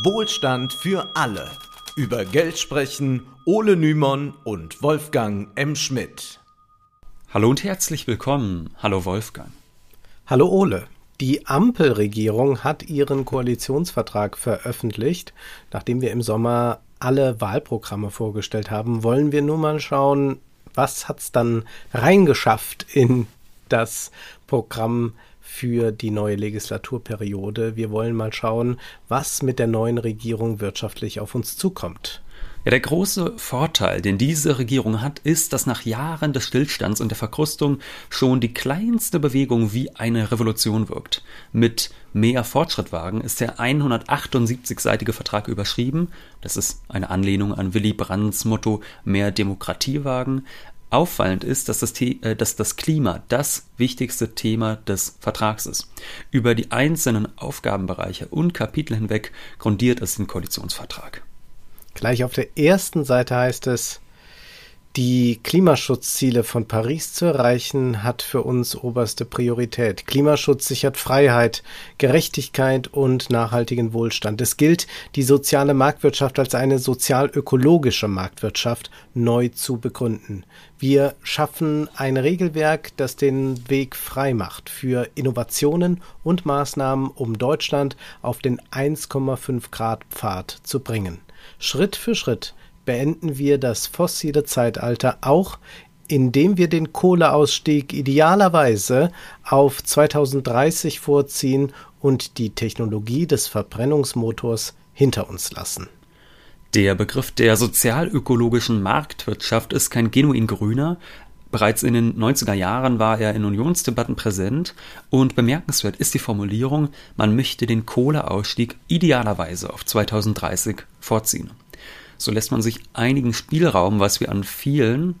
Wohlstand für alle. Über Geld sprechen Ole Nymon und Wolfgang M. Schmidt. Hallo und herzlich willkommen. Hallo Wolfgang. Hallo Ole. Die Ampelregierung hat ihren Koalitionsvertrag veröffentlicht. Nachdem wir im Sommer alle Wahlprogramme vorgestellt haben, wollen wir nur mal schauen, was hat es dann reingeschafft in das Programm für die neue Legislaturperiode. Wir wollen mal schauen, was mit der neuen Regierung wirtschaftlich auf uns zukommt. Ja, der große Vorteil, den diese Regierung hat, ist, dass nach Jahren des Stillstands und der Verkrustung schon die kleinste Bewegung wie eine Revolution wirkt. Mit mehr Fortschrittwagen ist der 178-seitige Vertrag überschrieben. Das ist eine Anlehnung an Willy Brandts Motto mehr Demokratiewagen. Auffallend ist, dass das, äh, dass das, Klima das wichtigste Thema des Vertrags ist. Über die einzelnen Aufgabenbereiche und Kapitel hinweg grundiert es den Koalitionsvertrag. Gleich auf der ersten Seite heißt es, die Klimaschutzziele von Paris zu erreichen, hat für uns oberste Priorität. Klimaschutz sichert Freiheit, Gerechtigkeit und nachhaltigen Wohlstand. Es gilt, die soziale Marktwirtschaft als eine sozial-ökologische Marktwirtschaft neu zu begründen. Wir schaffen ein Regelwerk, das den Weg frei macht für Innovationen und Maßnahmen, um Deutschland auf den 1,5 Grad Pfad zu bringen. Schritt für Schritt beenden wir das fossile Zeitalter auch indem wir den Kohleausstieg idealerweise auf 2030 vorziehen und die Technologie des Verbrennungsmotors hinter uns lassen. Der Begriff der sozialökologischen Marktwirtschaft ist kein genuin grüner. Bereits in den 90er Jahren war er in Unionsdebatten präsent und bemerkenswert ist die Formulierung, man möchte den Kohleausstieg idealerweise auf 2030 vorziehen. So lässt man sich einigen Spielraum, was wir an vielen,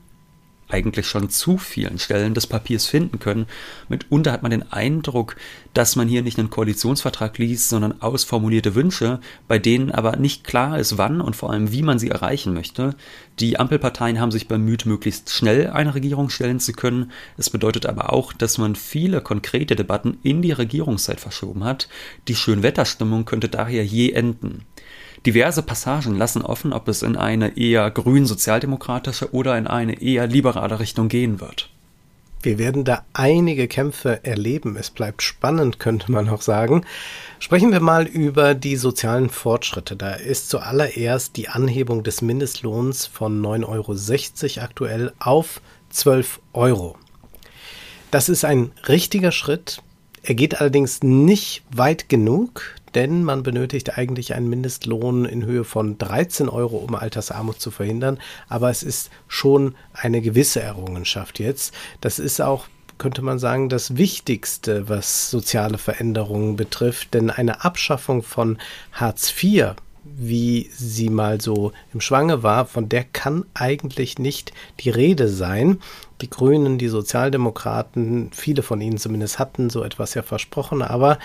eigentlich schon zu vielen Stellen des Papiers finden können. Mitunter hat man den Eindruck, dass man hier nicht einen Koalitionsvertrag liest, sondern ausformulierte Wünsche, bei denen aber nicht klar ist, wann und vor allem wie man sie erreichen möchte. Die Ampelparteien haben sich bemüht, möglichst schnell eine Regierung stellen zu können. Es bedeutet aber auch, dass man viele konkrete Debatten in die Regierungszeit verschoben hat. Die Schönwetterstimmung könnte daher je enden. Diverse Passagen lassen offen, ob es in eine eher grün-sozialdemokratische oder in eine eher liberale Richtung gehen wird. Wir werden da einige Kämpfe erleben. Es bleibt spannend, könnte man auch sagen. Sprechen wir mal über die sozialen Fortschritte. Da ist zuallererst die Anhebung des Mindestlohns von 9,60 Euro aktuell auf 12 Euro. Das ist ein richtiger Schritt. Er geht allerdings nicht weit genug denn man benötigt eigentlich einen Mindestlohn in Höhe von 13 Euro, um Altersarmut zu verhindern. Aber es ist schon eine gewisse Errungenschaft jetzt. Das ist auch könnte man sagen, das Wichtigste, was soziale Veränderungen betrifft. Denn eine Abschaffung von Hartz IV wie sie mal so im Schwange war, von der kann eigentlich nicht die Rede sein. Die Grünen, die Sozialdemokraten, viele von ihnen zumindest hatten so etwas ja versprochen, aber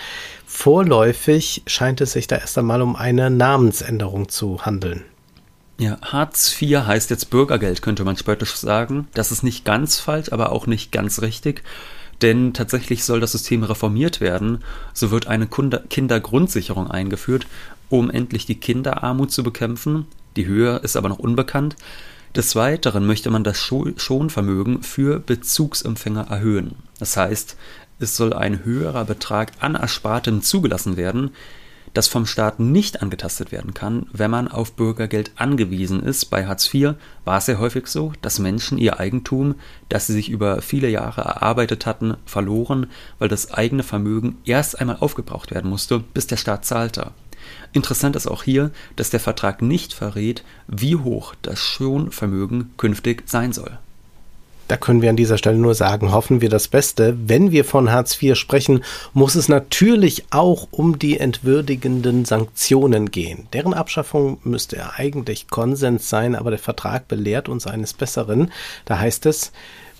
vorläufig scheint es sich da erst einmal um eine Namensänderung zu handeln. Ja, Hartz IV heißt jetzt Bürgergeld, könnte man spöttisch sagen. Das ist nicht ganz falsch, aber auch nicht ganz richtig. Denn tatsächlich soll das System reformiert werden. So wird eine Kindergrundsicherung eingeführt um endlich die Kinderarmut zu bekämpfen. Die Höhe ist aber noch unbekannt. Des Weiteren möchte man das Schonvermögen für Bezugsempfänger erhöhen. Das heißt, es soll ein höherer Betrag an Erspartem zugelassen werden, das vom Staat nicht angetastet werden kann, wenn man auf Bürgergeld angewiesen ist. Bei Hartz IV war es sehr häufig so, dass Menschen ihr Eigentum, das sie sich über viele Jahre erarbeitet hatten, verloren, weil das eigene Vermögen erst einmal aufgebraucht werden musste, bis der Staat zahlte. Interessant ist auch hier, dass der Vertrag nicht verrät, wie hoch das Schonvermögen künftig sein soll. Da können wir an dieser Stelle nur sagen, hoffen wir das Beste. Wenn wir von Hartz IV sprechen, muss es natürlich auch um die entwürdigenden Sanktionen gehen. Deren Abschaffung müsste ja eigentlich Konsens sein, aber der Vertrag belehrt uns eines Besseren. Da heißt es,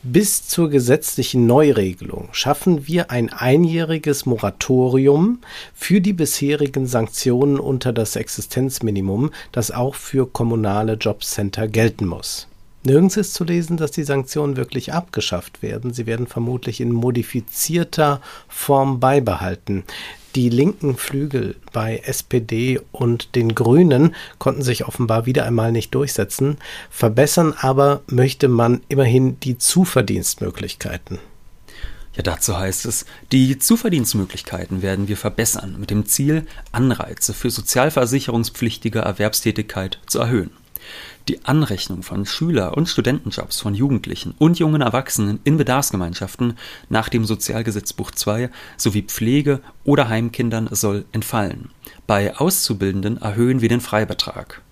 bis zur gesetzlichen Neuregelung schaffen wir ein einjähriges Moratorium für die bisherigen Sanktionen unter das Existenzminimum, das auch für kommunale Jobcenter gelten muss. Nirgends ist zu lesen, dass die Sanktionen wirklich abgeschafft werden. Sie werden vermutlich in modifizierter Form beibehalten. Die linken Flügel bei SPD und den Grünen konnten sich offenbar wieder einmal nicht durchsetzen. Verbessern aber möchte man immerhin die Zuverdienstmöglichkeiten. Ja, dazu heißt es, die Zuverdienstmöglichkeiten werden wir verbessern, mit dem Ziel, Anreize für sozialversicherungspflichtige Erwerbstätigkeit zu erhöhen. Die Anrechnung von Schüler- und Studentenjobs von Jugendlichen und jungen Erwachsenen in Bedarfsgemeinschaften nach dem Sozialgesetzbuch II sowie Pflege- oder Heimkindern soll entfallen. Bei Auszubildenden erhöhen wir den Freibetrag.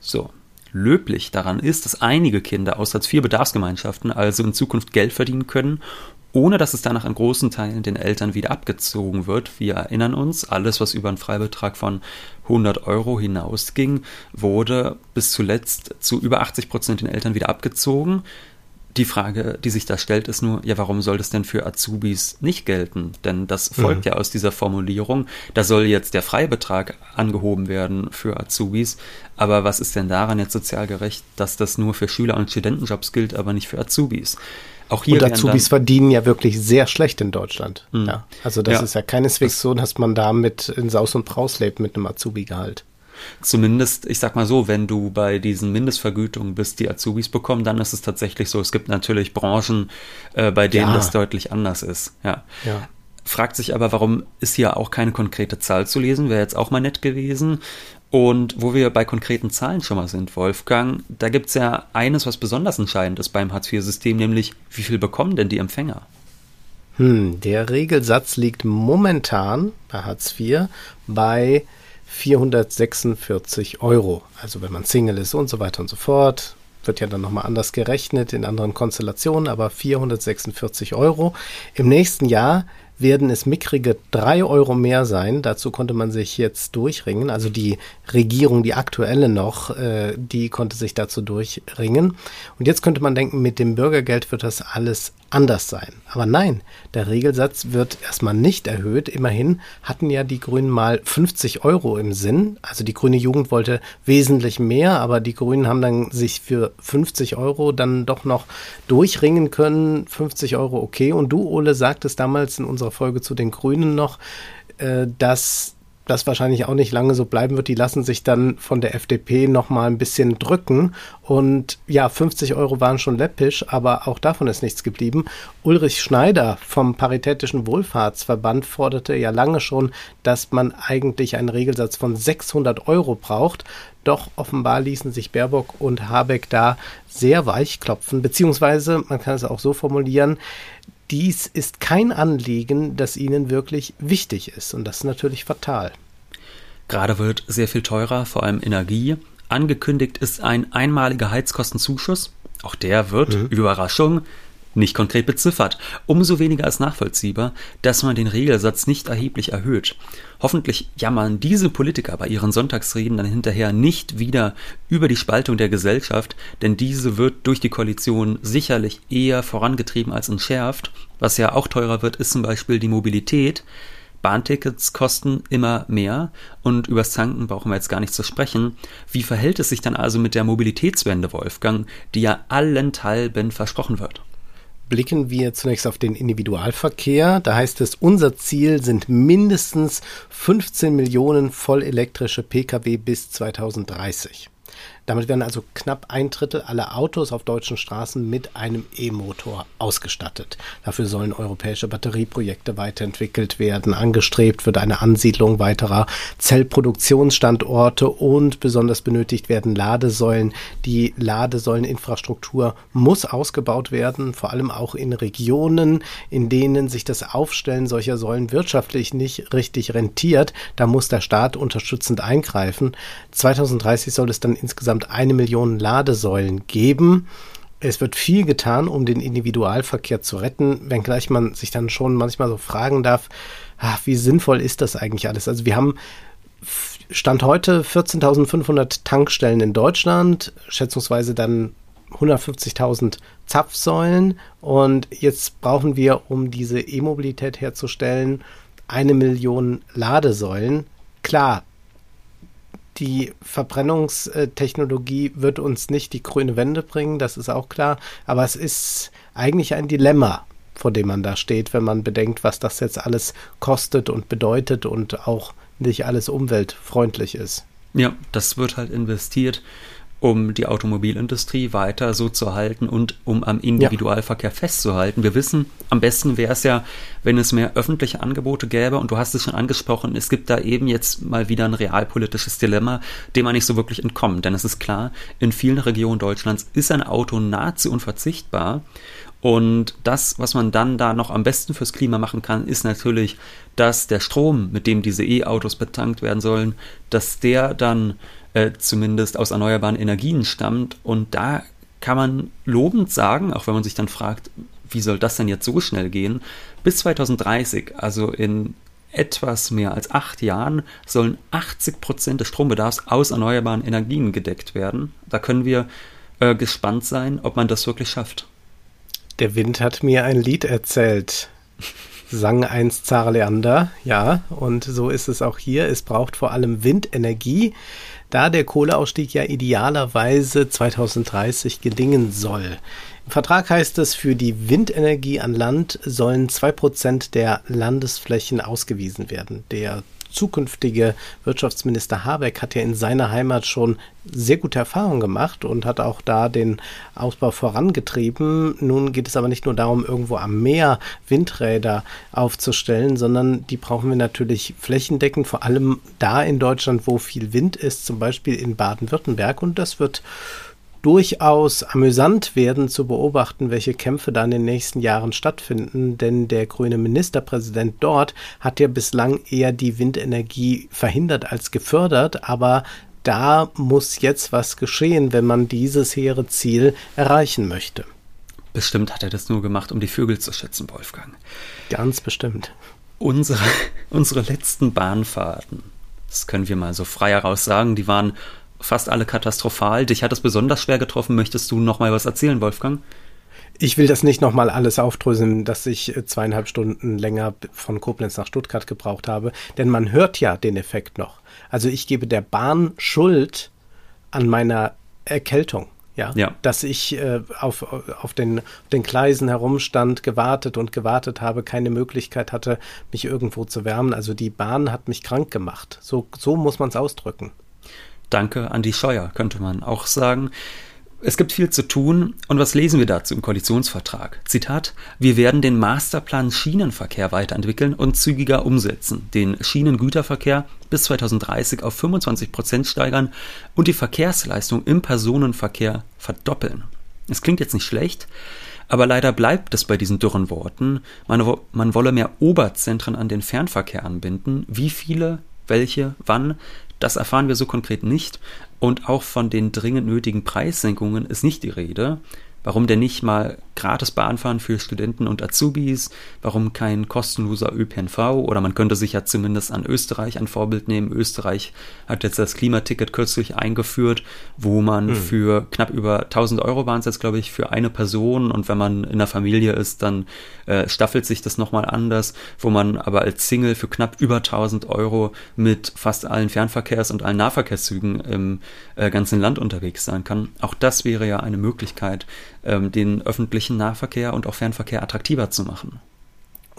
So. Löblich daran ist, dass einige Kinder aus Hartz-IV-Bedarfsgemeinschaften also in Zukunft Geld verdienen können ohne dass es danach in großen Teilen den Eltern wieder abgezogen wird. Wir erinnern uns, alles, was über einen Freibetrag von 100 Euro hinausging, wurde bis zuletzt zu über 80 Prozent den Eltern wieder abgezogen. Die Frage, die sich da stellt, ist nur, ja, warum soll das denn für Azubis nicht gelten? Denn das folgt mhm. ja aus dieser Formulierung. Da soll jetzt der Freibetrag angehoben werden für Azubis. Aber was ist denn daran jetzt sozial gerecht, dass das nur für Schüler- und Studentenjobs gilt, aber nicht für Azubis? Auch hier und Azubis verdienen ja wirklich sehr schlecht in Deutschland. Mhm. Ja, also das ja. ist ja keineswegs so, dass man da mit in Saus und Braus lebt mit einem Azubi-Gehalt. Zumindest, ich sag mal so, wenn du bei diesen Mindestvergütungen bist, die Azubis bekommen, dann ist es tatsächlich so. Es gibt natürlich Branchen, äh, bei denen ja. das deutlich anders ist. Ja. ja. Fragt sich aber, warum ist hier auch keine konkrete Zahl zu lesen? Wäre jetzt auch mal nett gewesen. Und wo wir bei konkreten Zahlen schon mal sind, Wolfgang, da gibt es ja eines, was besonders entscheidend ist beim Hartz-IV-System, nämlich wie viel bekommen denn die Empfänger? Hm, der Regelsatz liegt momentan bei Hartz IV bei 446 Euro. Also wenn man Single ist und so weiter und so fort, wird ja dann nochmal anders gerechnet in anderen Konstellationen, aber 446 Euro. Im nächsten Jahr werden es mickrige drei Euro mehr sein. Dazu konnte man sich jetzt durchringen. Also die Regierung, die aktuelle noch, äh, die konnte sich dazu durchringen. Und jetzt könnte man denken, mit dem Bürgergeld wird das alles anders sein. Aber nein, der Regelsatz wird erstmal nicht erhöht. Immerhin hatten ja die Grünen mal 50 Euro im Sinn. Also die grüne Jugend wollte wesentlich mehr, aber die Grünen haben dann sich für 50 Euro dann doch noch durchringen können. 50 Euro okay. Und du, Ole, sagtest damals in unserer Folge zu den Grünen noch, äh, dass das wahrscheinlich auch nicht lange so bleiben wird. Die lassen sich dann von der FDP noch mal ein bisschen drücken. Und ja, 50 Euro waren schon läppisch, aber auch davon ist nichts geblieben. Ulrich Schneider vom Paritätischen Wohlfahrtsverband forderte ja lange schon, dass man eigentlich einen Regelsatz von 600 Euro braucht. Doch offenbar ließen sich Baerbock und Habeck da sehr weich klopfen, beziehungsweise man kann es auch so formulieren, dies ist kein Anliegen, das ihnen wirklich wichtig ist. Und das ist natürlich fatal. Gerade wird sehr viel teurer, vor allem Energie. Angekündigt ist ein einmaliger Heizkostenzuschuss. Auch der wird, mhm. Überraschung, nicht konkret beziffert. Umso weniger ist nachvollziehbar, dass man den Regelsatz nicht erheblich erhöht. Hoffentlich jammern diese Politiker bei ihren Sonntagsreden dann hinterher nicht wieder über die Spaltung der Gesellschaft, denn diese wird durch die Koalition sicherlich eher vorangetrieben als entschärft. Was ja auch teurer wird, ist zum Beispiel die Mobilität. Bahntickets kosten immer mehr und übers Tanken brauchen wir jetzt gar nicht zu sprechen. Wie verhält es sich dann also mit der Mobilitätswende, Wolfgang, die ja allenthalben versprochen wird? Blicken wir zunächst auf den Individualverkehr. Da heißt es, unser Ziel sind mindestens 15 Millionen vollelektrische Pkw bis 2030. Damit werden also knapp ein Drittel aller Autos auf deutschen Straßen mit einem E-Motor ausgestattet. Dafür sollen europäische Batterieprojekte weiterentwickelt werden. Angestrebt wird eine Ansiedlung weiterer Zellproduktionsstandorte und besonders benötigt werden Ladesäulen. Die Ladesäuleninfrastruktur muss ausgebaut werden, vor allem auch in Regionen, in denen sich das Aufstellen solcher Säulen wirtschaftlich nicht richtig rentiert. Da muss der Staat unterstützend eingreifen. 2030 soll es dann insgesamt insgesamt eine Million Ladesäulen geben. Es wird viel getan, um den Individualverkehr zu retten, wenngleich man sich dann schon manchmal so fragen darf, ach, wie sinnvoll ist das eigentlich alles? Also wir haben Stand heute 14.500 Tankstellen in Deutschland, schätzungsweise dann 150.000 Zapfsäulen und jetzt brauchen wir, um diese E-Mobilität herzustellen, eine Million Ladesäulen. Klar, die Verbrennungstechnologie wird uns nicht die grüne Wende bringen, das ist auch klar, aber es ist eigentlich ein Dilemma. vor dem man da steht, wenn man bedenkt, was das jetzt alles kostet und bedeutet und auch nicht alles umweltfreundlich ist. Ja, das wird halt investiert um die Automobilindustrie weiter so zu halten und um am Individualverkehr ja. festzuhalten. Wir wissen, am besten wäre es ja, wenn es mehr öffentliche Angebote gäbe. Und du hast es schon angesprochen, es gibt da eben jetzt mal wieder ein realpolitisches Dilemma, dem man nicht so wirklich entkommt. Denn es ist klar, in vielen Regionen Deutschlands ist ein Auto nahezu unverzichtbar. Und das, was man dann da noch am besten fürs Klima machen kann, ist natürlich, dass der Strom, mit dem diese E-Autos betankt werden sollen, dass der dann äh, zumindest aus erneuerbaren Energien stammt. Und da kann man lobend sagen, auch wenn man sich dann fragt, wie soll das denn jetzt so schnell gehen? Bis 2030, also in etwas mehr als acht Jahren, sollen 80 Prozent des Strombedarfs aus erneuerbaren Energien gedeckt werden. Da können wir äh, gespannt sein, ob man das wirklich schafft. Der Wind hat mir ein Lied erzählt. Sang einst Zara Leander, ja, und so ist es auch hier. Es braucht vor allem Windenergie da der Kohleausstieg ja idealerweise 2030 gelingen soll. Im Vertrag heißt es, für die Windenergie an Land sollen zwei Prozent der Landesflächen ausgewiesen werden. Der zukünftige Wirtschaftsminister Habeck hat ja in seiner Heimat schon sehr gute Erfahrungen gemacht und hat auch da den Ausbau vorangetrieben. Nun geht es aber nicht nur darum, irgendwo am Meer Windräder aufzustellen, sondern die brauchen wir natürlich flächendeckend, vor allem da in Deutschland, wo viel Wind ist, zum Beispiel in Baden-Württemberg. Und das wird durchaus amüsant werden zu beobachten, welche Kämpfe da in den nächsten Jahren stattfinden, denn der grüne Ministerpräsident dort hat ja bislang eher die Windenergie verhindert als gefördert, aber da muss jetzt was geschehen, wenn man dieses hehre Ziel erreichen möchte. Bestimmt hat er das nur gemacht, um die Vögel zu schützen, Wolfgang. Ganz bestimmt. Unsere, unsere letzten Bahnfahrten, das können wir mal so frei heraus sagen, die waren fast alle katastrophal. Dich hat es besonders schwer getroffen. Möchtest du noch mal was erzählen, Wolfgang? Ich will das nicht nochmal alles aufdröseln, dass ich äh, zweieinhalb Stunden länger von Koblenz nach Stuttgart gebraucht habe, denn man hört ja den Effekt noch. Also ich gebe der Bahn Schuld an meiner Erkältung. Ja, ja. dass ich äh, auf, auf, den, den Gleisen herumstand, gewartet und gewartet habe, keine Möglichkeit hatte, mich irgendwo zu wärmen. Also die Bahn hat mich krank gemacht. So, so muss man es ausdrücken. Danke an die Scheuer, könnte man auch sagen. Es gibt viel zu tun. Und was lesen wir dazu im Koalitionsvertrag? Zitat, wir werden den Masterplan Schienenverkehr weiterentwickeln und zügiger umsetzen, den Schienengüterverkehr bis 2030 auf 25 Prozent steigern und die Verkehrsleistung im Personenverkehr verdoppeln. Es klingt jetzt nicht schlecht, aber leider bleibt es bei diesen dürren Worten. Man, man wolle mehr Oberzentren an den Fernverkehr anbinden. Wie viele, welche, wann, das erfahren wir so konkret nicht und auch von den dringend nötigen Preissenkungen ist nicht die Rede. Warum denn nicht mal gratis Bahnfahren für Studenten und Azubis? Warum kein kostenloser ÖPNV? Oder man könnte sich ja zumindest an Österreich ein Vorbild nehmen. Österreich hat jetzt das Klimaticket kürzlich eingeführt, wo man mhm. für knapp über 1000 Euro waren es jetzt, glaube ich, für eine Person. Und wenn man in der Familie ist, dann äh, staffelt sich das nochmal anders, wo man aber als Single für knapp über 1000 Euro mit fast allen Fernverkehrs- und allen Nahverkehrszügen im äh, ganzen Land unterwegs sein kann. Auch das wäre ja eine Möglichkeit, ähm, den öffentlichen Nahverkehr und auch Fernverkehr attraktiver zu machen.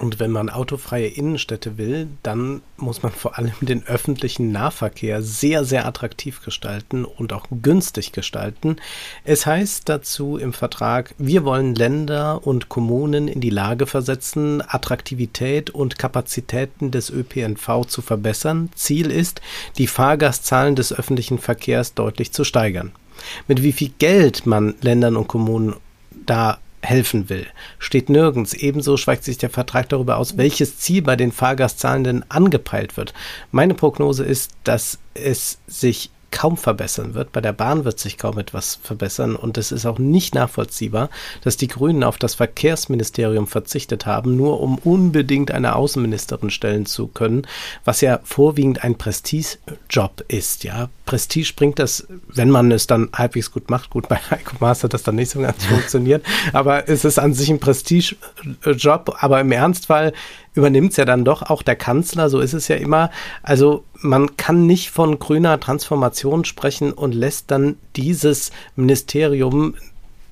Und wenn man autofreie Innenstädte will, dann muss man vor allem den öffentlichen Nahverkehr sehr, sehr attraktiv gestalten und auch günstig gestalten. Es heißt dazu im Vertrag, wir wollen Länder und Kommunen in die Lage versetzen, Attraktivität und Kapazitäten des ÖPNV zu verbessern. Ziel ist, die Fahrgastzahlen des öffentlichen Verkehrs deutlich zu steigern. Mit wie viel Geld man Ländern und Kommunen da helfen will, steht nirgends. Ebenso schweigt sich der Vertrag darüber aus, welches Ziel bei den Fahrgastzahlen denn angepeilt wird. Meine Prognose ist, dass es sich kaum verbessern wird. Bei der Bahn wird sich kaum etwas verbessern und es ist auch nicht nachvollziehbar, dass die Grünen auf das Verkehrsministerium verzichtet haben, nur um unbedingt eine Außenministerin stellen zu können, was ja vorwiegend ein Prestigejob ist. Ja, Prestige bringt das, wenn man es dann halbwegs gut macht. Gut, bei Heiko Maas hat das dann nicht so ganz funktioniert, aber es ist an sich ein Prestigejob. Aber im Ernstfall übernimmt es ja dann doch auch der Kanzler, so ist es ja immer. Also man kann nicht von grüner Transformation sprechen und lässt dann dieses Ministerium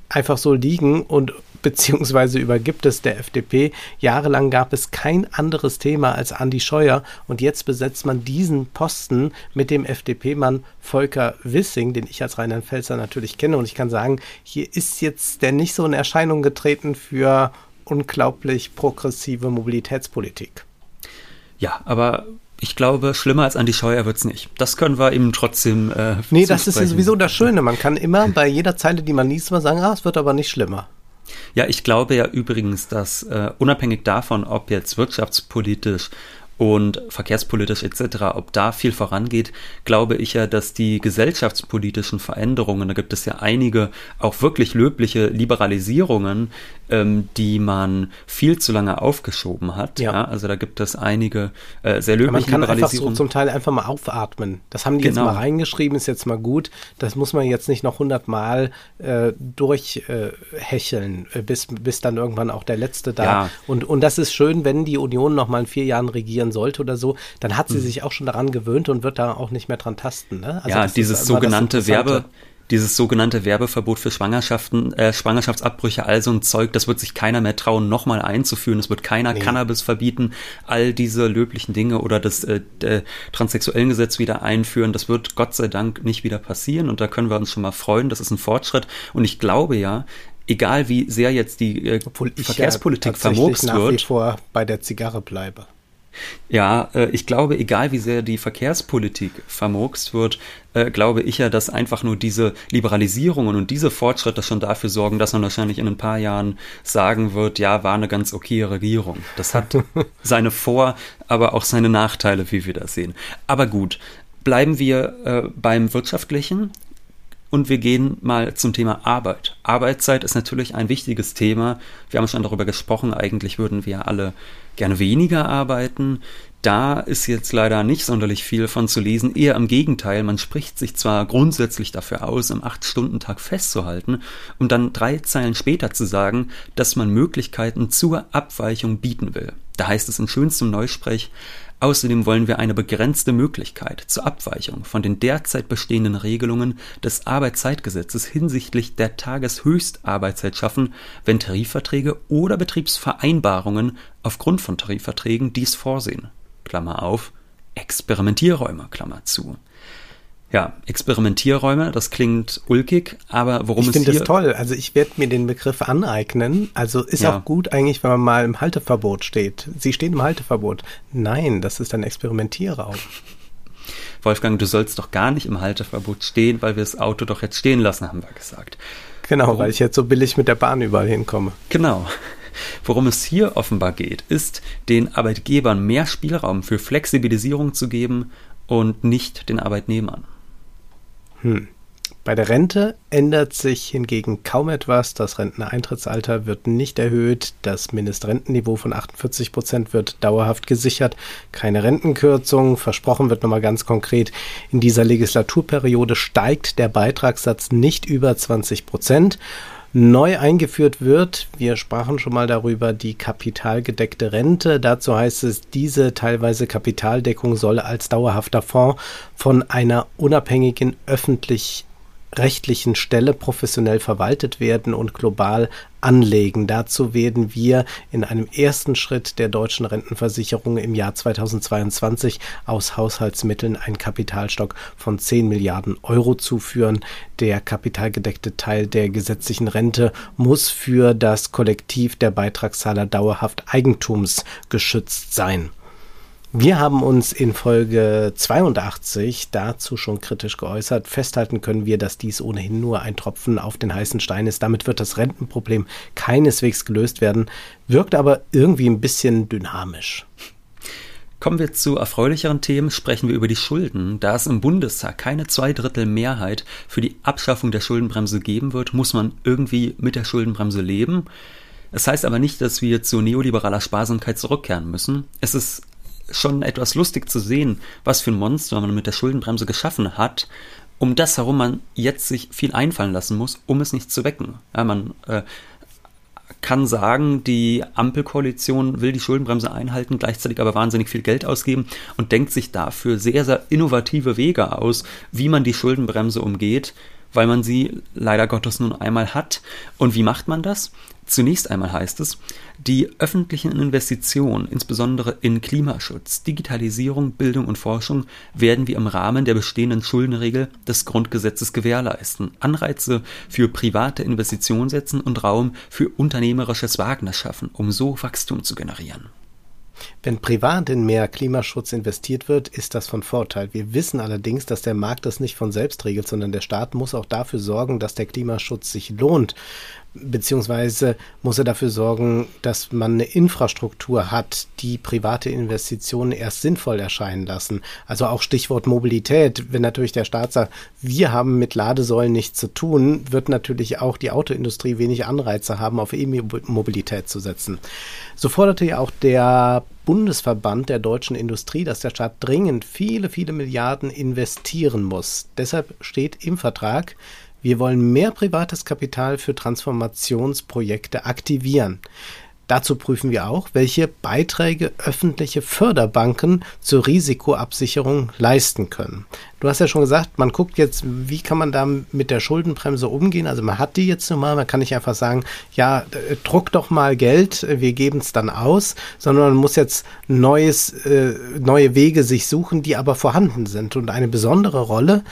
einfach so liegen und beziehungsweise übergibt es der FDP. Jahrelang gab es kein anderes Thema als Andi Scheuer und jetzt besetzt man diesen Posten mit dem FDP-Mann Volker Wissing, den ich als Rheinland-Pfälzer natürlich kenne und ich kann sagen, hier ist jetzt der nicht so in Erscheinung getreten für unglaublich progressive Mobilitätspolitik. Ja, aber ich glaube, schlimmer als Andi Scheuer wird es nicht. Das können wir ihm trotzdem. Äh, nee, das ist sowieso das Schöne. Man kann immer bei jeder Zeile, die man liest, mal sagen, ah, es wird aber nicht schlimmer. Ja, ich glaube ja übrigens, dass äh, unabhängig davon, ob jetzt wirtschaftspolitisch und verkehrspolitisch etc., ob da viel vorangeht, glaube ich ja, dass die gesellschaftspolitischen Veränderungen, da gibt es ja einige auch wirklich löbliche Liberalisierungen, ähm, die man viel zu lange aufgeschoben hat. Ja. ja also da gibt es einige äh, sehr löbliche ja, man kann Liberalisierungen. So zum Teil einfach mal aufatmen. Das haben die genau. jetzt mal reingeschrieben, ist jetzt mal gut. Das muss man jetzt nicht noch hundertmal äh, durchhecheln, äh, bis, bis dann irgendwann auch der Letzte da. Ja. Und, und das ist schön, wenn die Union noch mal in vier Jahren regieren sein sollte oder so, dann hat sie hm. sich auch schon daran gewöhnt und wird da auch nicht mehr dran tasten. Ne? Also ja, dieses sogenannte Werbe, dieses sogenannte Werbeverbot für Schwangerschaften, äh, Schwangerschaftsabbrüche, all so ein Zeug, das wird sich keiner mehr trauen, nochmal einzuführen. Es wird keiner nee. Cannabis verbieten, all diese löblichen Dinge oder das äh, transsexuellen Gesetz wieder einführen. Das wird Gott sei Dank nicht wieder passieren und da können wir uns schon mal freuen. Das ist ein Fortschritt und ich glaube ja, egal wie sehr jetzt die äh, Verkehrspolitik ja vermurkst nach wird. Wie vor bei der Zigarre bleibe. Ja, äh, ich glaube, egal wie sehr die Verkehrspolitik vermurkst wird, äh, glaube ich ja, dass einfach nur diese Liberalisierungen und diese Fortschritte schon dafür sorgen, dass man wahrscheinlich in ein paar Jahren sagen wird, ja, war eine ganz okay Regierung. Das hat seine Vor-, aber auch seine Nachteile, wie wir das sehen. Aber gut, bleiben wir äh, beim Wirtschaftlichen. Und wir gehen mal zum Thema Arbeit. Arbeitszeit ist natürlich ein wichtiges Thema. Wir haben schon darüber gesprochen, eigentlich würden wir alle gerne weniger arbeiten. Da ist jetzt leider nicht sonderlich viel von zu lesen. Eher im Gegenteil, man spricht sich zwar grundsätzlich dafür aus, im Acht-Stunden-Tag festzuhalten, um dann drei Zeilen später zu sagen, dass man Möglichkeiten zur Abweichung bieten will. Da heißt es in schönstem Neusprech, Außerdem wollen wir eine begrenzte Möglichkeit zur Abweichung von den derzeit bestehenden Regelungen des Arbeitszeitgesetzes hinsichtlich der Tageshöchstarbeitszeit schaffen, wenn Tarifverträge oder Betriebsvereinbarungen aufgrund von Tarifverträgen dies vorsehen. Klammer auf, Experimentierräume, Klammer zu. Ja, Experimentierräume, das klingt ulkig, aber worum ich es hier... Ich finde das toll. Also ich werde mir den Begriff aneignen. Also ist ja. auch gut eigentlich, wenn man mal im Halteverbot steht. Sie stehen im Halteverbot. Nein, das ist ein Experimentierraum. Wolfgang, du sollst doch gar nicht im Halteverbot stehen, weil wir das Auto doch jetzt stehen lassen, haben wir gesagt. Genau, Worum? weil ich jetzt so billig mit der Bahn überall hinkomme. Genau. Worum es hier offenbar geht, ist, den Arbeitgebern mehr Spielraum für Flexibilisierung zu geben und nicht den Arbeitnehmern. Hm. Bei der Rente ändert sich hingegen kaum etwas. Das Renteneintrittsalter wird nicht erhöht. Das Mindestrentenniveau von 48 Prozent wird dauerhaft gesichert. Keine Rentenkürzung. Versprochen wird nochmal ganz konkret. In dieser Legislaturperiode steigt der Beitragssatz nicht über 20 Prozent neu eingeführt wird. Wir sprachen schon mal darüber, die kapitalgedeckte Rente. Dazu heißt es, diese teilweise Kapitaldeckung soll als dauerhafter Fonds von einer unabhängigen öffentlich rechtlichen Stelle professionell verwaltet werden und global anlegen. Dazu werden wir in einem ersten Schritt der deutschen Rentenversicherung im Jahr 2022 aus Haushaltsmitteln einen Kapitalstock von 10 Milliarden Euro zuführen. Der kapitalgedeckte Teil der gesetzlichen Rente muss für das Kollektiv der Beitragszahler dauerhaft eigentumsgeschützt sein. Wir haben uns in Folge 82 dazu schon kritisch geäußert. Festhalten können wir, dass dies ohnehin nur ein Tropfen auf den heißen Stein ist. Damit wird das Rentenproblem keineswegs gelöst werden, wirkt aber irgendwie ein bisschen dynamisch. Kommen wir zu erfreulicheren Themen, sprechen wir über die Schulden. Da es im Bundestag keine Zweidrittel Mehrheit für die Abschaffung der Schuldenbremse geben wird, muss man irgendwie mit der Schuldenbremse leben. Es heißt aber nicht, dass wir zu neoliberaler Sparsamkeit zurückkehren müssen. Es ist schon etwas lustig zu sehen, was für ein Monster man mit der Schuldenbremse geschaffen hat, um das herum man jetzt sich viel einfallen lassen muss, um es nicht zu wecken. Ja, man äh, kann sagen, die Ampelkoalition will die Schuldenbremse einhalten, gleichzeitig aber wahnsinnig viel Geld ausgeben und denkt sich dafür sehr, sehr innovative Wege aus, wie man die Schuldenbremse umgeht, weil man sie leider Gottes nun einmal hat. Und wie macht man das? Zunächst einmal heißt es, die öffentlichen Investitionen, insbesondere in Klimaschutz, Digitalisierung, Bildung und Forschung, werden wir im Rahmen der bestehenden Schuldenregel des Grundgesetzes gewährleisten, Anreize für private Investitionen setzen und Raum für unternehmerisches Wagnis schaffen, um so Wachstum zu generieren. Wenn privat in mehr Klimaschutz investiert wird, ist das von Vorteil. Wir wissen allerdings, dass der Markt das nicht von selbst regelt, sondern der Staat muss auch dafür sorgen, dass der Klimaschutz sich lohnt beziehungsweise muss er dafür sorgen, dass man eine Infrastruktur hat, die private Investitionen erst sinnvoll erscheinen lassen. Also auch Stichwort Mobilität. Wenn natürlich der Staat sagt, wir haben mit Ladesäulen nichts zu tun, wird natürlich auch die Autoindustrie wenig Anreize haben, auf E-Mobilität zu setzen. So forderte ja auch der Bundesverband der deutschen Industrie, dass der Staat dringend viele, viele Milliarden investieren muss. Deshalb steht im Vertrag, wir wollen mehr privates Kapital für Transformationsprojekte aktivieren. Dazu prüfen wir auch, welche Beiträge öffentliche Förderbanken zur Risikoabsicherung leisten können. Du hast ja schon gesagt, man guckt jetzt, wie kann man da mit der Schuldenbremse umgehen. Also man hat die jetzt nun mal, man kann nicht einfach sagen, ja, äh, druck doch mal Geld, wir geben es dann aus, sondern man muss jetzt neues, äh, neue Wege sich suchen, die aber vorhanden sind. Und eine besondere Rolle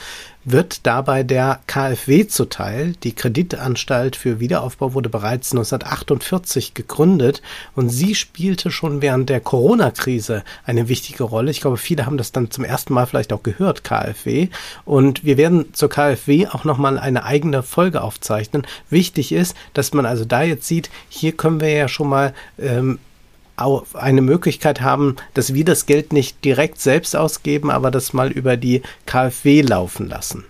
wird dabei der KfW zuteil. Die Kreditanstalt für Wiederaufbau wurde bereits 1948 gegründet und sie spielte schon während der Corona-Krise eine wichtige Rolle. Ich glaube, viele haben das dann zum ersten Mal vielleicht auch gehört, KfW. Und wir werden zur KfW auch nochmal eine eigene Folge aufzeichnen. Wichtig ist, dass man also da jetzt sieht, hier können wir ja schon mal ähm, eine Möglichkeit haben, dass wir das Geld nicht direkt selbst ausgeben, aber das mal über die KfW laufen lassen.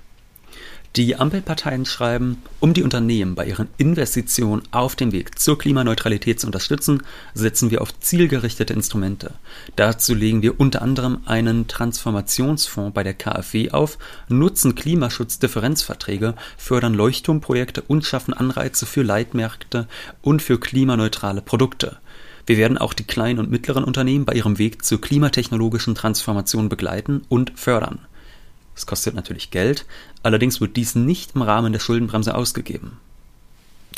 Die Ampelparteien schreiben, um die Unternehmen bei ihren Investitionen auf dem Weg zur Klimaneutralität zu unterstützen, setzen wir auf zielgerichtete Instrumente. Dazu legen wir unter anderem einen Transformationsfonds bei der KfW auf, nutzen Klimaschutzdifferenzverträge, fördern Leuchtturmprojekte und schaffen Anreize für Leitmärkte und für klimaneutrale Produkte. Wir werden auch die kleinen und mittleren Unternehmen bei ihrem Weg zur klimatechnologischen Transformation begleiten und fördern. Es kostet natürlich Geld, allerdings wird dies nicht im Rahmen der Schuldenbremse ausgegeben.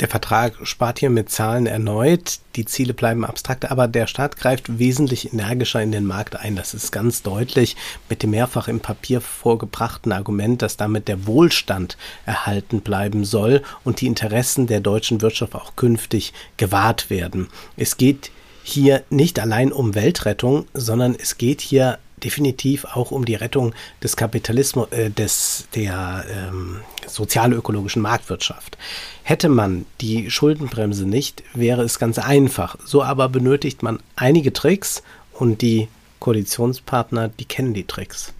Der Vertrag spart hier mit Zahlen erneut, die Ziele bleiben abstrakt, aber der Staat greift wesentlich energischer in den Markt ein. Das ist ganz deutlich mit dem mehrfach im Papier vorgebrachten Argument, dass damit der Wohlstand erhalten bleiben soll und die Interessen der deutschen Wirtschaft auch künftig gewahrt werden. Es geht hier nicht allein um Weltrettung, sondern es geht hier definitiv auch um die Rettung des Kapitalismus, äh, des, der ähm, sozialökologischen Marktwirtschaft. Hätte man die Schuldenbremse nicht, wäre es ganz einfach. So aber benötigt man einige Tricks und die Koalitionspartner, die kennen die Tricks.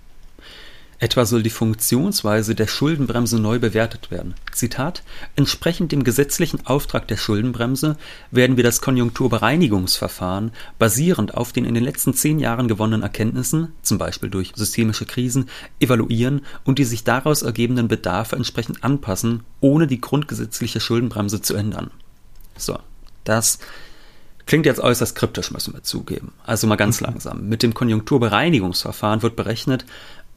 Etwa soll die Funktionsweise der Schuldenbremse neu bewertet werden. Zitat: Entsprechend dem gesetzlichen Auftrag der Schuldenbremse werden wir das Konjunkturbereinigungsverfahren basierend auf den in den letzten zehn Jahren gewonnenen Erkenntnissen, zum Beispiel durch systemische Krisen, evaluieren und die sich daraus ergebenden Bedarfe entsprechend anpassen, ohne die grundgesetzliche Schuldenbremse zu ändern. So, das Klingt jetzt äußerst kryptisch, müssen wir zugeben. Also mal ganz langsam. Mit dem Konjunkturbereinigungsverfahren wird berechnet,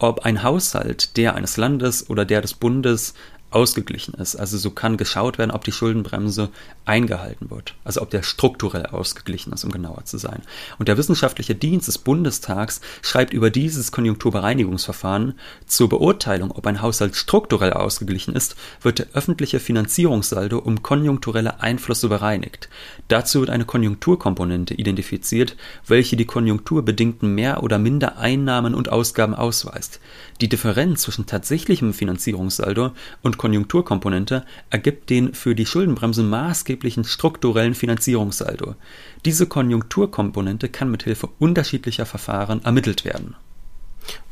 ob ein Haushalt der eines Landes oder der des Bundes ausgeglichen ist. Also so kann geschaut werden, ob die Schuldenbremse eingehalten wird. Also ob der strukturell ausgeglichen ist, um genauer zu sein. Und der wissenschaftliche Dienst des Bundestags schreibt über dieses Konjunkturbereinigungsverfahren zur Beurteilung, ob ein Haushalt strukturell ausgeglichen ist, wird der öffentliche Finanzierungssaldo um konjunkturelle Einflüsse bereinigt. Dazu wird eine Konjunkturkomponente identifiziert, welche die konjunkturbedingten Mehr- oder Mindereinnahmen und Ausgaben ausweist. Die Differenz zwischen tatsächlichem Finanzierungssaldo und Konjunkturkomponente ergibt den für die Schuldenbremse maßgeblichen strukturellen Finanzierungssaldo. Diese Konjunkturkomponente kann mithilfe unterschiedlicher Verfahren ermittelt werden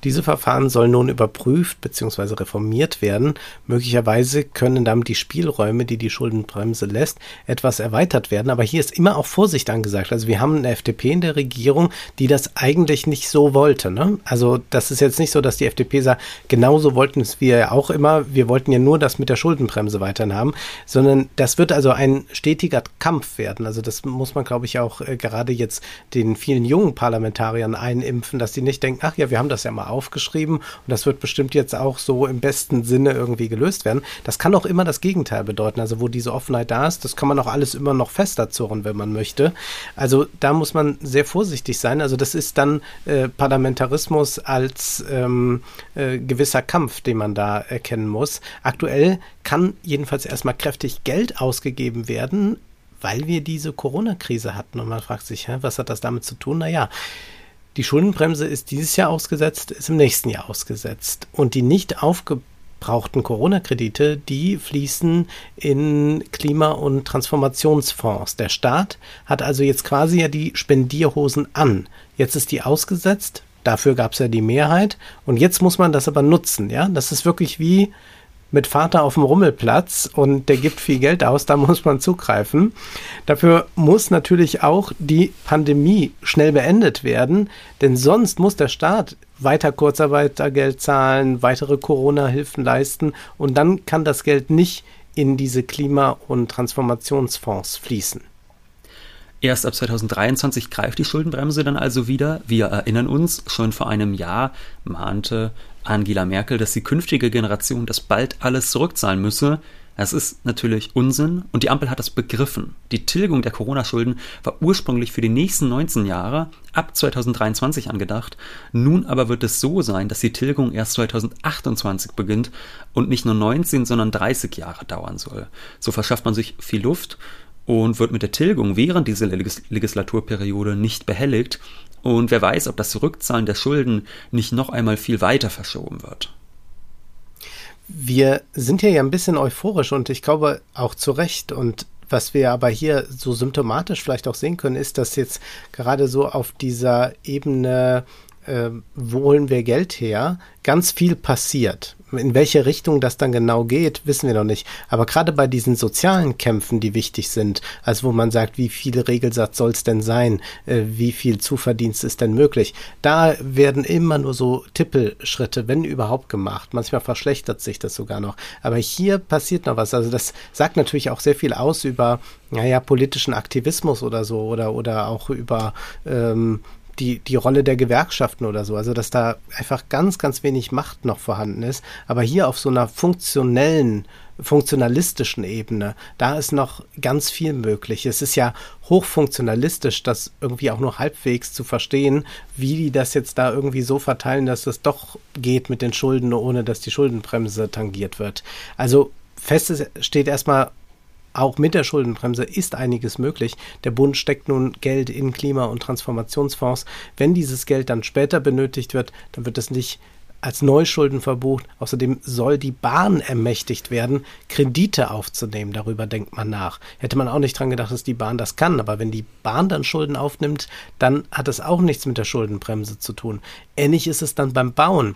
diese Verfahren sollen nun überprüft bzw. reformiert werden. Möglicherweise können damit die Spielräume, die die Schuldenbremse lässt, etwas erweitert werden. Aber hier ist immer auch Vorsicht angesagt. Also wir haben eine FDP in der Regierung, die das eigentlich nicht so wollte. Ne? Also das ist jetzt nicht so, dass die FDP sagt, genauso wollten es wir ja auch immer. Wir wollten ja nur das mit der Schuldenbremse weiterhin haben, sondern das wird also ein stetiger Kampf werden. Also das muss man, glaube ich, auch äh, gerade jetzt den vielen jungen Parlamentariern einimpfen, dass die nicht denken, ach ja, wir haben das ja mal aufgeschrieben und das wird bestimmt jetzt auch so im besten Sinne irgendwie gelöst werden. Das kann auch immer das Gegenteil bedeuten. Also wo diese Offenheit da ist, das kann man auch alles immer noch fester zurren, wenn man möchte. Also da muss man sehr vorsichtig sein. Also das ist dann äh, Parlamentarismus als ähm, äh, gewisser Kampf, den man da erkennen muss. Aktuell kann jedenfalls erstmal kräftig Geld ausgegeben werden, weil wir diese Corona-Krise hatten. Und man fragt sich, hä, was hat das damit zu tun? Naja, die Schuldenbremse ist dieses Jahr ausgesetzt, ist im nächsten Jahr ausgesetzt. Und die nicht aufgebrauchten Corona-Kredite, die fließen in Klima- und Transformationsfonds. Der Staat hat also jetzt quasi ja die Spendierhosen an. Jetzt ist die ausgesetzt. Dafür gab es ja die Mehrheit. Und jetzt muss man das aber nutzen. Ja, das ist wirklich wie mit Vater auf dem Rummelplatz und der gibt viel Geld aus, da muss man zugreifen. Dafür muss natürlich auch die Pandemie schnell beendet werden, denn sonst muss der Staat weiter Kurzarbeitergeld zahlen, weitere Corona-Hilfen leisten und dann kann das Geld nicht in diese Klima- und Transformationsfonds fließen. Erst ab 2023 greift die Schuldenbremse dann also wieder. Wir erinnern uns, schon vor einem Jahr mahnte Angela Merkel, dass die künftige Generation das bald alles zurückzahlen müsse. Das ist natürlich Unsinn und die Ampel hat das begriffen. Die Tilgung der Corona-Schulden war ursprünglich für die nächsten 19 Jahre ab 2023 angedacht. Nun aber wird es so sein, dass die Tilgung erst 2028 beginnt und nicht nur 19, sondern 30 Jahre dauern soll. So verschafft man sich viel Luft und wird mit der Tilgung während dieser Legislaturperiode nicht behelligt. Und wer weiß, ob das Zurückzahlen der Schulden nicht noch einmal viel weiter verschoben wird. Wir sind hier ja ein bisschen euphorisch und ich glaube auch zu Recht. Und was wir aber hier so symptomatisch vielleicht auch sehen können, ist, dass jetzt gerade so auf dieser Ebene, äh, wo holen wir Geld her, ganz viel passiert. In welche Richtung das dann genau geht, wissen wir noch nicht. Aber gerade bei diesen sozialen Kämpfen, die wichtig sind, also wo man sagt, wie viel Regelsatz soll es denn sein, äh, wie viel Zuverdienst ist denn möglich, da werden immer nur so Tippelschritte, wenn überhaupt gemacht. Manchmal verschlechtert sich das sogar noch. Aber hier passiert noch was. Also das sagt natürlich auch sehr viel aus über, naja, politischen Aktivismus oder so oder, oder auch über ähm, die, die Rolle der Gewerkschaften oder so. Also, dass da einfach ganz, ganz wenig Macht noch vorhanden ist. Aber hier auf so einer funktionellen, funktionalistischen Ebene, da ist noch ganz viel möglich. Es ist ja hochfunktionalistisch, das irgendwie auch nur halbwegs zu verstehen, wie die das jetzt da irgendwie so verteilen, dass es doch geht mit den Schulden, ohne dass die Schuldenbremse tangiert wird. Also, fest steht erstmal auch mit der Schuldenbremse ist einiges möglich. Der Bund steckt nun Geld in Klima- und Transformationsfonds. Wenn dieses Geld dann später benötigt wird, dann wird es nicht als Neuschulden verbucht. Außerdem soll die Bahn ermächtigt werden, Kredite aufzunehmen. Darüber denkt man nach. Hätte man auch nicht dran gedacht, dass die Bahn das kann. Aber wenn die Bahn dann Schulden aufnimmt, dann hat es auch nichts mit der Schuldenbremse zu tun. Ähnlich ist es dann beim Bauen.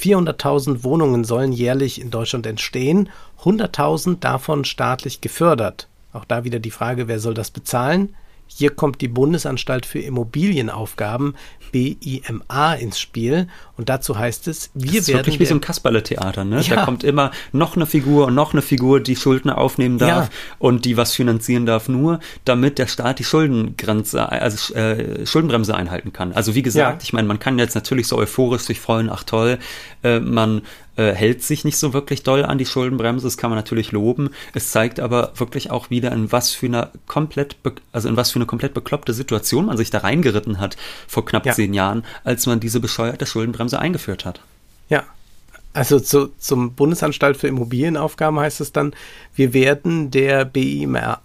400.000 Wohnungen sollen jährlich in Deutschland entstehen, 100.000 davon staatlich gefördert. Auch da wieder die Frage, wer soll das bezahlen? Hier kommt die Bundesanstalt für Immobilienaufgaben BIMA ins Spiel und dazu heißt es, wir das ist werden wirklich wie so ein Kasperle-Theater, ne? Ja. Da kommt immer noch eine Figur und noch eine Figur, die Schulden aufnehmen darf ja. und die was finanzieren darf, nur damit der Staat die Schuldengrenze, also äh, Schuldenbremse einhalten kann. Also wie gesagt, ja. ich meine, man kann jetzt natürlich so euphorisch sich freuen, ach toll, äh, man äh, hält sich nicht so wirklich doll an die Schuldenbremse, das kann man natürlich loben. Es zeigt aber wirklich auch wieder, in was für eine komplett, also in was für eine komplett bekloppte Situation man sich da reingeritten hat vor knapp ja. zehn Jahren, als man diese bescheuerte Schuldenbremse eingeführt hat. Ja, also zu, zum Bundesanstalt für Immobilienaufgaben heißt es dann, wir werden der BIMA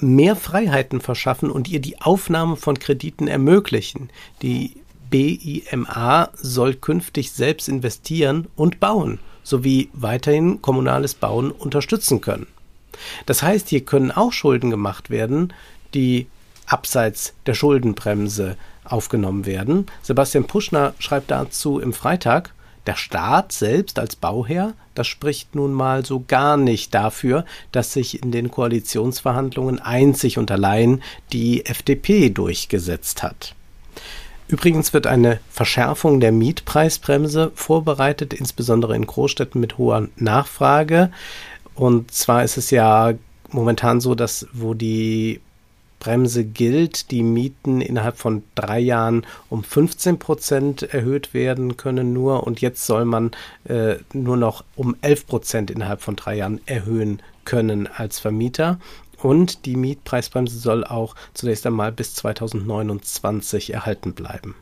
mehr Freiheiten verschaffen und ihr die Aufnahme von Krediten ermöglichen. Die BIMA soll künftig selbst investieren und bauen sowie weiterhin kommunales Bauen unterstützen können. Das heißt, hier können auch Schulden gemacht werden, die abseits der Schuldenbremse aufgenommen werden. Sebastian Puschner schreibt dazu im Freitag, der Staat selbst als Bauherr, das spricht nun mal so gar nicht dafür, dass sich in den Koalitionsverhandlungen einzig und allein die FDP durchgesetzt hat. Übrigens wird eine Verschärfung der Mietpreisbremse vorbereitet, insbesondere in Großstädten mit hoher Nachfrage. Und zwar ist es ja momentan so, dass wo die Mietpreisbremse gilt, die Mieten innerhalb von drei Jahren um 15 Prozent erhöht werden können nur und jetzt soll man äh, nur noch um 11 Prozent innerhalb von drei Jahren erhöhen können als Vermieter. Und die Mietpreisbremse soll auch zunächst einmal bis 2029 erhalten bleiben.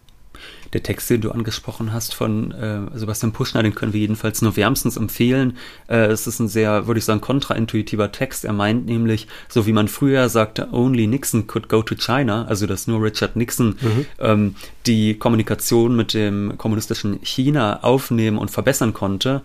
Der Text, den du angesprochen hast von äh, Sebastian Puschner, den können wir jedenfalls nur wärmstens empfehlen. Äh, es ist ein sehr, würde ich sagen, kontraintuitiver Text. Er meint nämlich, so wie man früher sagte, only Nixon could go to China, also dass nur Richard Nixon mhm. ähm, die Kommunikation mit dem kommunistischen China aufnehmen und verbessern konnte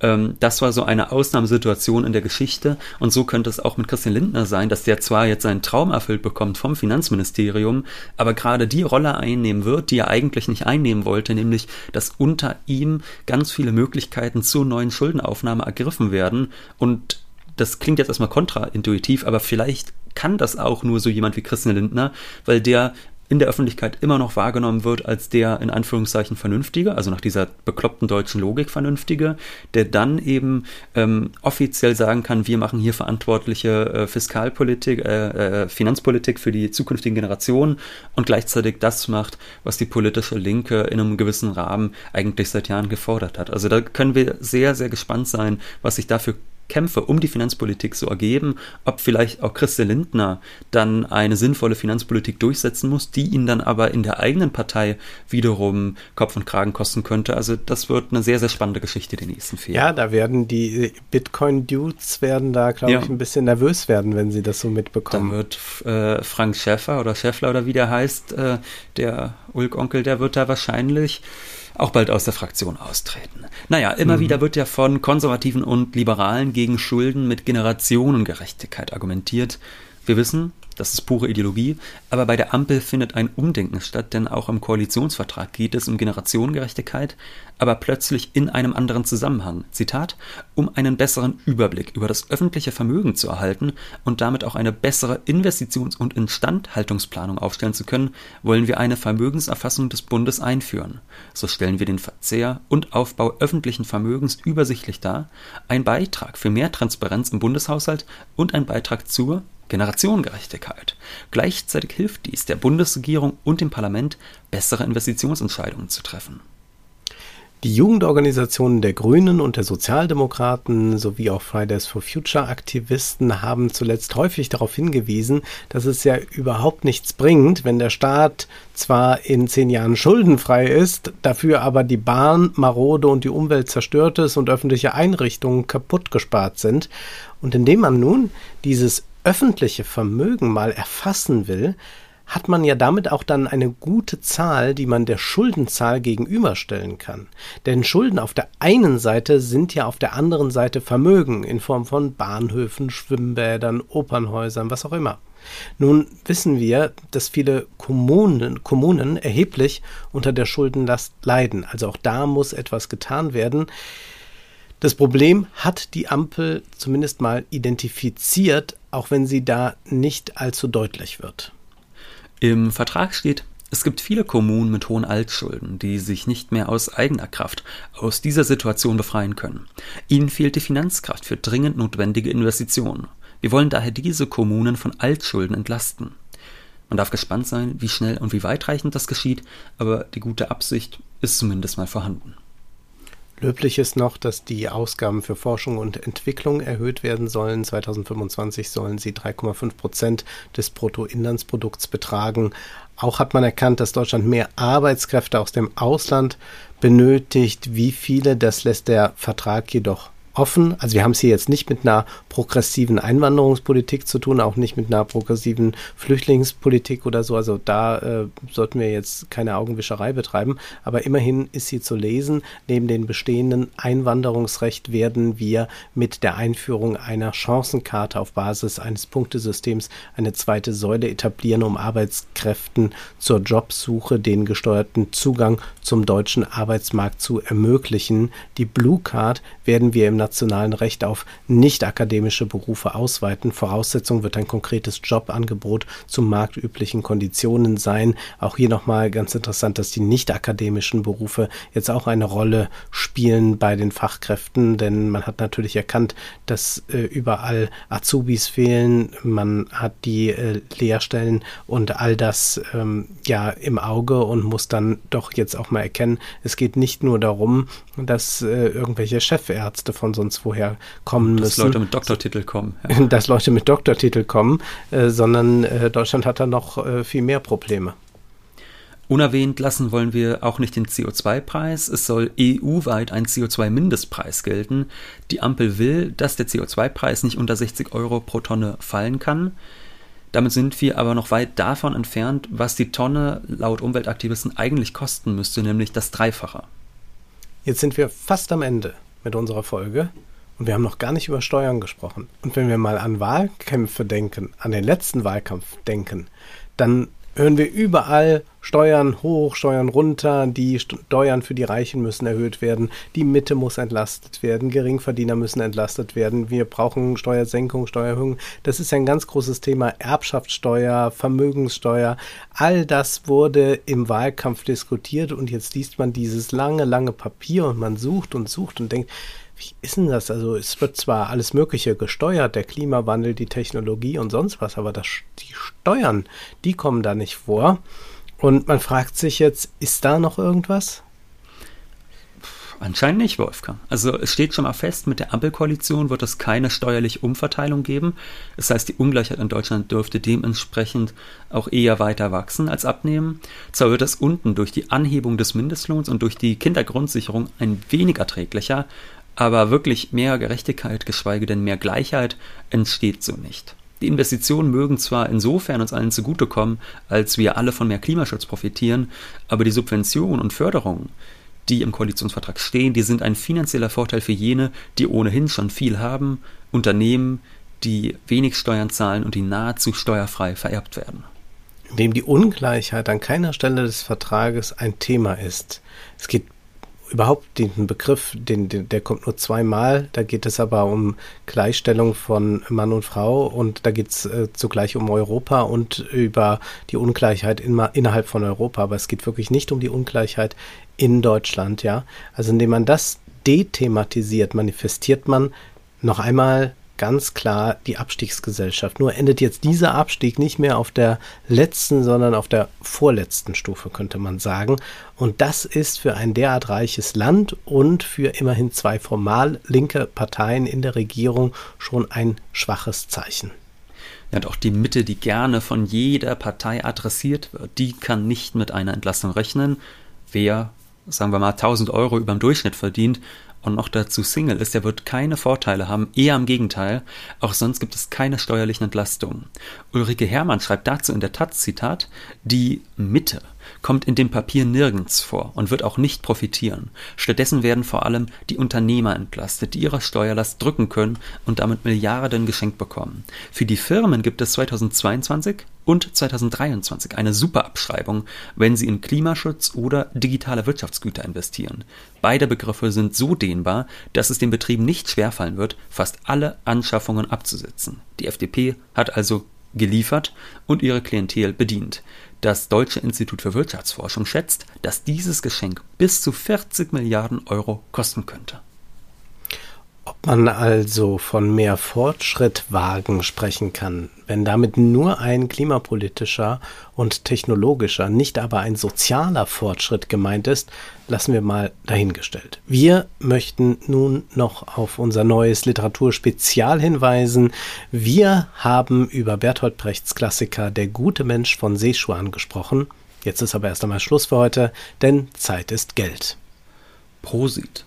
ähm, das war so eine Ausnahmesituation in der Geschichte. Und so könnte es auch mit Christian Lindner sein, dass der zwar jetzt seinen Traum erfüllt bekommt vom Finanzministerium, aber gerade die Rolle einnehmen wird, die er eigentlich nicht einnehmen wollte, nämlich dass unter ihm ganz viele Möglichkeiten zur neuen Schuldenaufnahme ergriffen werden. Und das klingt jetzt erstmal kontraintuitiv, aber vielleicht kann das auch nur so jemand wie Christian Lindner, weil der in der Öffentlichkeit immer noch wahrgenommen wird als der in Anführungszeichen Vernünftige, also nach dieser bekloppten deutschen Logik Vernünftige, der dann eben ähm, offiziell sagen kann, wir machen hier verantwortliche äh, Fiskalpolitik, äh, äh, Finanzpolitik für die zukünftigen Generationen und gleichzeitig das macht, was die politische Linke in einem gewissen Rahmen eigentlich seit Jahren gefordert hat. Also da können wir sehr, sehr gespannt sein, was sich dafür Kämpfe um die Finanzpolitik so ergeben, ob vielleicht auch Christian Lindner dann eine sinnvolle Finanzpolitik durchsetzen muss, die ihn dann aber in der eigenen Partei wiederum Kopf und Kragen kosten könnte. Also das wird eine sehr, sehr spannende Geschichte die nächsten vier Jahre. Ja, da werden die Bitcoin-Dudes werden da, glaube ja. ich, ein bisschen nervös werden, wenn sie das so mitbekommen. Dann wird äh, Frank Schäffer oder Schäffler oder wie der heißt, äh, der Ulk-Onkel, der wird da wahrscheinlich auch bald aus der Fraktion austreten. Naja, immer mhm. wieder wird ja von Konservativen und Liberalen gegen Schulden mit Generationengerechtigkeit argumentiert. Wir wissen, das ist pure Ideologie, aber bei der Ampel findet ein Umdenken statt, denn auch im Koalitionsvertrag geht es um Generationengerechtigkeit, aber plötzlich in einem anderen Zusammenhang. Zitat, um einen besseren Überblick über das öffentliche Vermögen zu erhalten und damit auch eine bessere Investitions- und Instandhaltungsplanung aufstellen zu können, wollen wir eine Vermögenserfassung des Bundes einführen. So stellen wir den Verzehr und Aufbau öffentlichen Vermögens übersichtlich dar, ein Beitrag für mehr Transparenz im Bundeshaushalt und ein Beitrag zur Generationengerechtigkeit. Gleichzeitig hilft dies der Bundesregierung und dem Parlament, bessere Investitionsentscheidungen zu treffen. Die Jugendorganisationen der Grünen und der Sozialdemokraten sowie auch Fridays for Future Aktivisten haben zuletzt häufig darauf hingewiesen, dass es ja überhaupt nichts bringt, wenn der Staat zwar in zehn Jahren schuldenfrei ist, dafür aber die Bahn marode und die Umwelt zerstört ist und öffentliche Einrichtungen kaputt gespart sind. Und indem man nun dieses öffentliche Vermögen mal erfassen will, hat man ja damit auch dann eine gute Zahl, die man der Schuldenzahl gegenüberstellen kann. Denn Schulden auf der einen Seite sind ja auf der anderen Seite Vermögen in Form von Bahnhöfen, Schwimmbädern, Opernhäusern, was auch immer. Nun wissen wir, dass viele Kommunen, Kommunen erheblich unter der Schuldenlast leiden. Also auch da muss etwas getan werden. Das Problem hat die Ampel zumindest mal identifiziert, auch wenn sie da nicht allzu deutlich wird. Im Vertrag steht, es gibt viele Kommunen mit hohen Altschulden, die sich nicht mehr aus eigener Kraft aus dieser Situation befreien können. Ihnen fehlt die Finanzkraft für dringend notwendige Investitionen. Wir wollen daher diese Kommunen von Altschulden entlasten. Man darf gespannt sein, wie schnell und wie weitreichend das geschieht, aber die gute Absicht ist zumindest mal vorhanden. Löblich ist noch, dass die Ausgaben für Forschung und Entwicklung erhöht werden sollen. 2025 sollen sie 3,5 Prozent des Bruttoinlandsprodukts betragen. Auch hat man erkannt, dass Deutschland mehr Arbeitskräfte aus dem Ausland benötigt. Wie viele, das lässt der Vertrag jedoch offen. Also wir haben es hier jetzt nicht mit einer progressiven Einwanderungspolitik zu tun, auch nicht mit einer progressiven Flüchtlingspolitik oder so. Also da äh, sollten wir jetzt keine Augenwischerei betreiben. Aber immerhin ist sie zu lesen. Neben dem bestehenden Einwanderungsrecht werden wir mit der Einführung einer Chancenkarte auf Basis eines Punktesystems eine zweite Säule etablieren, um Arbeitskräften zur Jobsuche den gesteuerten Zugang zum deutschen Arbeitsmarkt zu ermöglichen. Die Blue Card werden wir im nationalen Recht auf nicht akademische Berufe ausweiten. Voraussetzung wird ein konkretes Jobangebot zu marktüblichen Konditionen sein. Auch hier nochmal ganz interessant, dass die nicht akademischen Berufe jetzt auch eine Rolle spielen bei den Fachkräften, denn man hat natürlich erkannt, dass äh, überall Azubis fehlen, man hat die äh, Lehrstellen und all das ähm, ja im Auge und muss dann doch jetzt auch mal erkennen, es geht nicht nur darum, dass äh, irgendwelche Chefärzte von sonst woher kommen dass müssen. Dass Leute mit Doktortitel kommen. Ja. Dass Leute mit Doktortitel kommen, äh, sondern äh, Deutschland hat da noch äh, viel mehr Probleme. Unerwähnt lassen wollen wir auch nicht den CO2-Preis. Es soll EU-weit ein CO2-Mindestpreis gelten. Die Ampel will, dass der CO2-Preis nicht unter 60 Euro pro Tonne fallen kann. Damit sind wir aber noch weit davon entfernt, was die Tonne laut Umweltaktivisten eigentlich kosten müsste, nämlich das Dreifache. Jetzt sind wir fast am Ende mit unserer Folge und wir haben noch gar nicht über Steuern gesprochen. Und wenn wir mal an Wahlkämpfe denken, an den letzten Wahlkampf denken, dann hören wir überall Steuern hoch, Steuern runter, die Steuern für die Reichen müssen erhöht werden, die Mitte muss entlastet werden, Geringverdiener müssen entlastet werden, wir brauchen Steuersenkung, Steuererhöhung. Das ist ein ganz großes Thema, Erbschaftssteuer, Vermögenssteuer, all das wurde im Wahlkampf diskutiert und jetzt liest man dieses lange, lange Papier und man sucht und sucht und denkt, wie ist denn das? Also es wird zwar alles Mögliche gesteuert, der Klimawandel, die Technologie und sonst was, aber das, die Steuern, die kommen da nicht vor. Und man fragt sich jetzt, ist da noch irgendwas? Anscheinend nicht, Wolfgang. Also es steht schon mal fest, mit der Ampelkoalition wird es keine steuerliche Umverteilung geben. Das heißt, die Ungleichheit in Deutschland dürfte dementsprechend auch eher weiter wachsen als abnehmen. Zwar wird es unten durch die Anhebung des Mindestlohns und durch die Kindergrundsicherung ein wenig erträglicher, aber wirklich mehr Gerechtigkeit, geschweige denn mehr Gleichheit, entsteht so nicht. Die Investitionen mögen zwar insofern uns allen zugutekommen, als wir alle von mehr Klimaschutz profitieren, aber die Subventionen und Förderungen, die im Koalitionsvertrag stehen, die sind ein finanzieller Vorteil für jene, die ohnehin schon viel haben, Unternehmen, die wenig Steuern zahlen und die nahezu steuerfrei vererbt werden. Indem die Ungleichheit an keiner Stelle des Vertrages ein Thema ist. Es geht überhaupt den Begriff, den, den, der kommt nur zweimal. Da geht es aber um Gleichstellung von Mann und Frau und da geht es äh, zugleich um Europa und über die Ungleichheit in, innerhalb von Europa. Aber es geht wirklich nicht um die Ungleichheit in Deutschland, ja. Also indem man das dethematisiert, manifestiert man noch einmal ganz klar die Abstiegsgesellschaft. Nur endet jetzt dieser Abstieg nicht mehr auf der letzten, sondern auf der vorletzten Stufe, könnte man sagen. Und das ist für ein derart reiches Land und für immerhin zwei formal linke Parteien in der Regierung schon ein schwaches Zeichen. Ja, und auch die Mitte, die gerne von jeder Partei adressiert wird, die kann nicht mit einer Entlastung rechnen. Wer, sagen wir mal, 1000 Euro über dem Durchschnitt verdient, und noch dazu Single ist, der wird keine Vorteile haben, eher im Gegenteil, auch sonst gibt es keine steuerlichen Entlastungen. Ulrike Hermann schreibt dazu in der Taz, Zitat, die Mitte kommt in dem Papier nirgends vor und wird auch nicht profitieren. Stattdessen werden vor allem die Unternehmer entlastet, die ihre Steuerlast drücken können und damit Milliarden geschenkt bekommen. Für die Firmen gibt es 2022 und 2023 eine Superabschreibung, wenn sie in Klimaschutz oder digitale Wirtschaftsgüter investieren. Beide Begriffe sind so dehnbar, dass es den Betrieben nicht schwerfallen wird, fast alle Anschaffungen abzusetzen. Die FDP hat also geliefert und ihre Klientel bedient. Das Deutsche Institut für Wirtschaftsforschung schätzt, dass dieses Geschenk bis zu 40 Milliarden Euro kosten könnte. Ob man also von mehr Fortschrittwagen sprechen kann, wenn damit nur ein klimapolitischer und technologischer, nicht aber ein sozialer Fortschritt gemeint ist, lassen wir mal dahingestellt. Wir möchten nun noch auf unser neues Literaturspezial hinweisen. Wir haben über Bertolt Brechts Klassiker Der gute Mensch von Seeschuan gesprochen. Jetzt ist aber erst einmal Schluss für heute, denn Zeit ist Geld. Prosit.